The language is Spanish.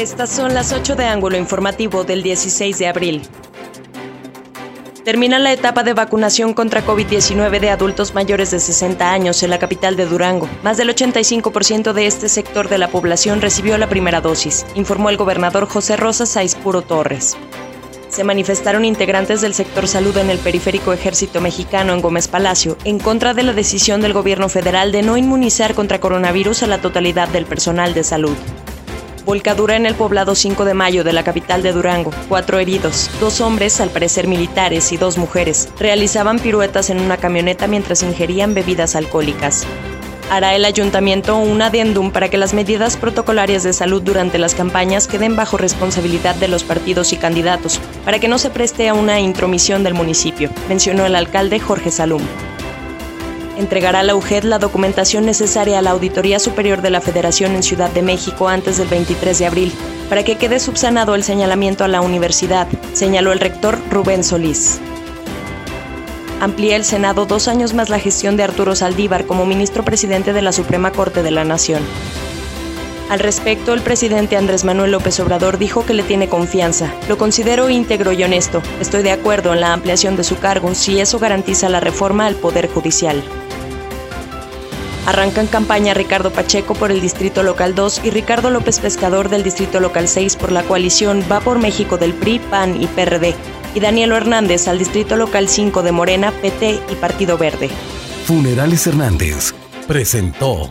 Estas son las 8 de ángulo informativo del 16 de abril. Termina la etapa de vacunación contra COVID-19 de adultos mayores de 60 años en la capital de Durango. Más del 85% de este sector de la población recibió la primera dosis, informó el gobernador José Rosa Saizpuro Torres. Se manifestaron integrantes del sector salud en el periférico ejército mexicano en Gómez Palacio en contra de la decisión del gobierno federal de no inmunizar contra coronavirus a la totalidad del personal de salud. Volcadura en el poblado 5 de mayo de la capital de Durango. Cuatro heridos, dos hombres, al parecer militares, y dos mujeres. Realizaban piruetas en una camioneta mientras ingerían bebidas alcohólicas. Hará el ayuntamiento un adendum para que las medidas protocolarias de salud durante las campañas queden bajo responsabilidad de los partidos y candidatos, para que no se preste a una intromisión del municipio, mencionó el alcalde Jorge Salum entregará la UGED la documentación necesaria a la Auditoría Superior de la Federación en Ciudad de México antes del 23 de abril, para que quede subsanado el señalamiento a la universidad, señaló el rector Rubén Solís. Amplía el Senado dos años más la gestión de Arturo Saldívar como ministro presidente de la Suprema Corte de la Nación. Al respecto, el presidente Andrés Manuel López Obrador dijo que le tiene confianza. Lo considero íntegro y honesto. Estoy de acuerdo en la ampliación de su cargo si eso garantiza la reforma al Poder Judicial. Arrancan campaña Ricardo Pacheco por el Distrito Local 2 y Ricardo López Pescador del Distrito Local 6 por la coalición Va por México del PRI, PAN y PRD, y Danielo Hernández al Distrito Local 5 de Morena, PT y Partido Verde. Funerales Hernández presentó